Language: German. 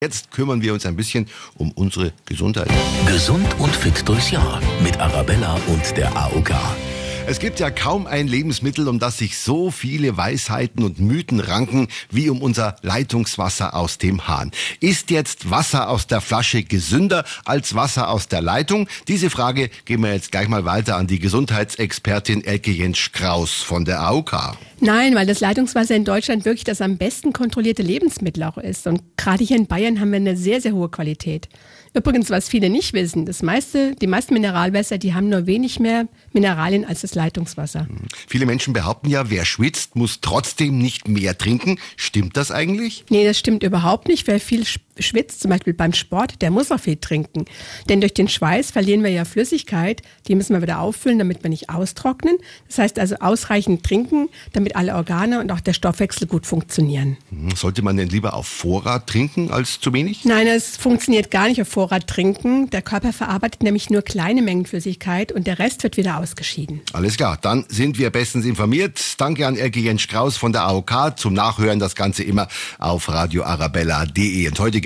Jetzt kümmern wir uns ein bisschen um unsere Gesundheit. Gesund und fit durchs Jahr mit Arabella und der AOK. Es gibt ja kaum ein Lebensmittel, um das sich so viele Weisheiten und Mythen ranken, wie um unser Leitungswasser aus dem Hahn. Ist jetzt Wasser aus der Flasche gesünder als Wasser aus der Leitung? Diese Frage geben wir jetzt gleich mal weiter an die Gesundheitsexpertin Elke Jens Kraus von der AOK. Nein, weil das Leitungswasser in Deutschland wirklich das am besten kontrollierte Lebensmittel auch ist. Und gerade hier in Bayern haben wir eine sehr, sehr hohe Qualität. Übrigens, was viele nicht wissen, das meiste, die meisten Mineralwässer, die haben nur wenig mehr Mineralien als das Leitungswasser. Mhm. Viele Menschen behaupten ja, wer schwitzt, muss trotzdem nicht mehr trinken. Stimmt das eigentlich? Nee, das stimmt überhaupt nicht. Wer viel schwitzt, zum Beispiel beim Sport, der muss auch viel trinken. Denn durch den Schweiß verlieren wir ja Flüssigkeit, die müssen wir wieder auffüllen, damit wir nicht austrocknen. Das heißt also ausreichend trinken, damit alle Organe und auch der Stoffwechsel gut funktionieren. Mhm. Sollte man denn lieber auf Vorrat trinken als zu wenig? Nein, es funktioniert gar nicht auf Vorrat trinken. Der Körper verarbeitet nämlich nur kleine Mengen Flüssigkeit und der Rest wird wieder ausgeschieden. Alles klar, dann sind wir bestens informiert. Danke an Elke Jens Strauß von der AOK. Zum Nachhören das Ganze immer auf radioarabella.de. Und heute